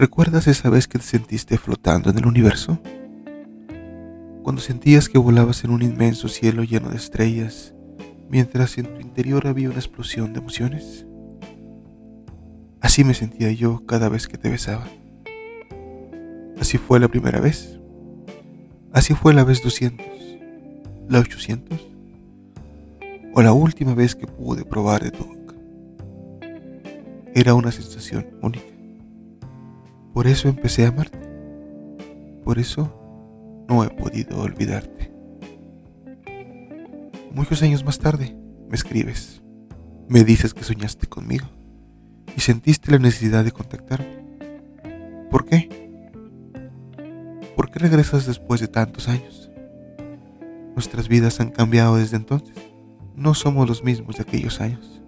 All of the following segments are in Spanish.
¿Recuerdas esa vez que te sentiste flotando en el universo? Cuando sentías que volabas en un inmenso cielo lleno de estrellas, mientras en tu interior había una explosión de emociones. Así me sentía yo cada vez que te besaba. Así fue la primera vez. Así fue la vez 200, la 800 o la última vez que pude probar de tu boca. Era una sensación única. Por eso empecé a amarte. Por eso no he podido olvidarte. Muchos años más tarde me escribes. Me dices que soñaste conmigo y sentiste la necesidad de contactarme. ¿Por qué? ¿Por qué regresas después de tantos años? Nuestras vidas han cambiado desde entonces. No somos los mismos de aquellos años.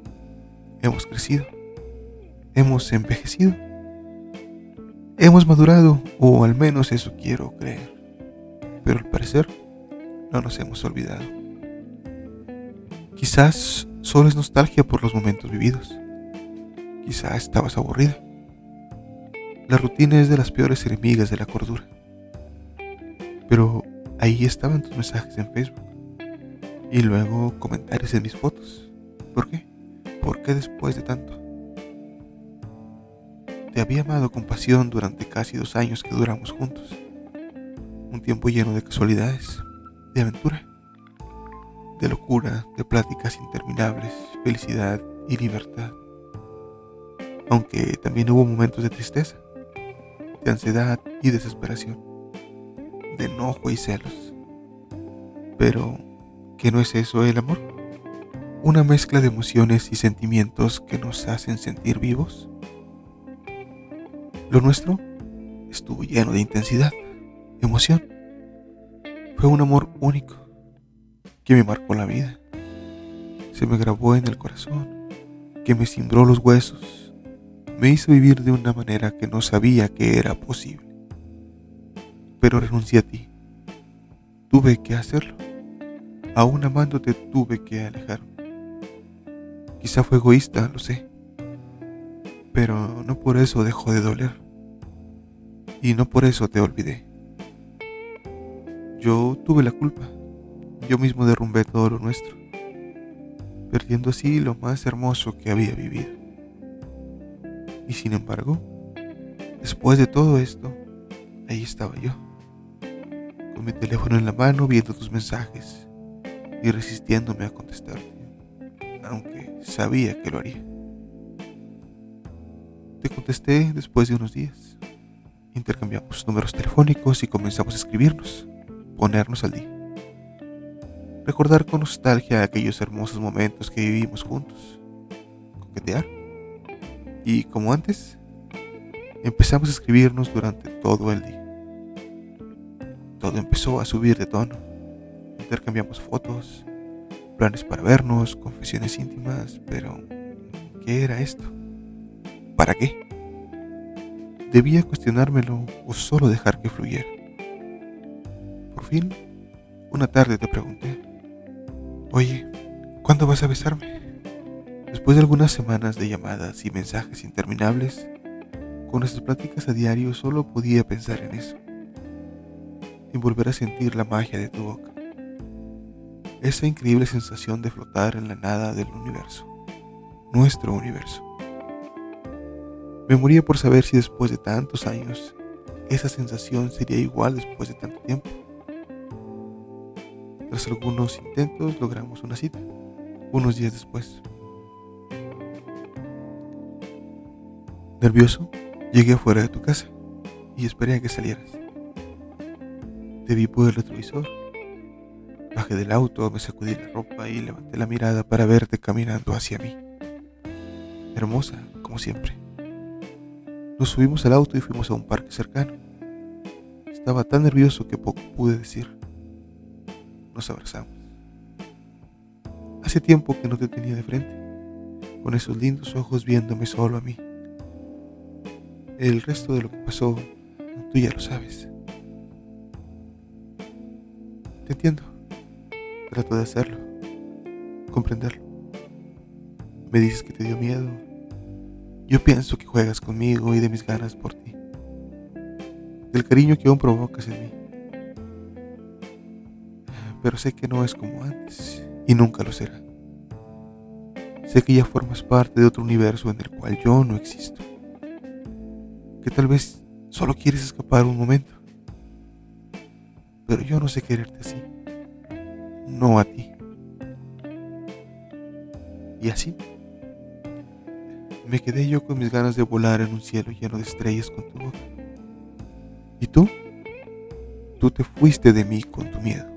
Hemos crecido. Hemos envejecido. Hemos madurado, o al menos eso quiero creer. Pero al parecer, no nos hemos olvidado. Quizás solo es nostalgia por los momentos vividos. Quizás estabas aburrida. La rutina es de las peores enemigas de la cordura. Pero ahí estaban tus mensajes en Facebook. Y luego comentarios en mis fotos. ¿Por qué? ¿Por qué después de tanto? Había amado con pasión durante casi dos años que duramos juntos. Un tiempo lleno de casualidades, de aventura, de locura, de pláticas interminables, felicidad y libertad. Aunque también hubo momentos de tristeza, de ansiedad y desesperación, de enojo y celos. Pero ¿Qué no es eso el amor? ¿Una mezcla de emociones y sentimientos que nos hacen sentir vivos? Lo nuestro estuvo lleno de intensidad, emoción. Fue un amor único que me marcó la vida. Se me grabó en el corazón, que me cimbró los huesos, me hizo vivir de una manera que no sabía que era posible. Pero renuncié a ti. Tuve que hacerlo aún amándote tuve que alejarme. Quizá fue egoísta, lo sé, pero no por eso dejó de doler. Y no por eso te olvidé. Yo tuve la culpa. Yo mismo derrumbé todo lo nuestro, perdiendo así lo más hermoso que había vivido. Y sin embargo, después de todo esto, ahí estaba yo, con mi teléfono en la mano viendo tus mensajes y resistiéndome a contestarte, aunque sabía que lo haría. Te contesté después de unos días. Intercambiamos números telefónicos y comenzamos a escribirnos, ponernos al día. Recordar con nostalgia aquellos hermosos momentos que vivimos juntos, coquetear. Y como antes, empezamos a escribirnos durante todo el día. Todo empezó a subir de tono intercambiamos fotos, planes para vernos, confesiones íntimas, pero ¿qué era esto? ¿Para qué? ¿Debía cuestionármelo o solo dejar que fluyera? Por fin, una tarde te pregunté, oye, ¿cuándo vas a besarme? Después de algunas semanas de llamadas y mensajes interminables, con nuestras pláticas a diario solo podía pensar en eso, en volver a sentir la magia de tu boca esa increíble sensación de flotar en la nada del universo, nuestro universo. Me moría por saber si después de tantos años esa sensación sería igual después de tanto tiempo. Tras algunos intentos logramos una cita, unos días después. Nervioso, llegué afuera de tu casa y esperé a que salieras. Te vi por el retrovisor Bajé del auto, me sacudí la ropa y levanté la mirada para verte caminando hacia mí. Hermosa, como siempre. Nos subimos al auto y fuimos a un parque cercano. Estaba tan nervioso que poco pude decir. Nos abrazamos. Hace tiempo que no te tenía de frente, con esos lindos ojos viéndome solo a mí. El resto de lo que pasó, tú ya lo sabes. Te entiendo. Trato de hacerlo, comprenderlo. Me dices que te dio miedo. Yo pienso que juegas conmigo y de mis ganas por ti. del cariño que aún provocas en mí. Pero sé que no es como antes y nunca lo será. Sé que ya formas parte de otro universo en el cual yo no existo. Que tal vez solo quieres escapar un momento. Pero yo no sé quererte así. No a ti. Y así me quedé yo con mis ganas de volar en un cielo lleno de estrellas con tu boca. ¿Y tú? Tú te fuiste de mí con tu miedo.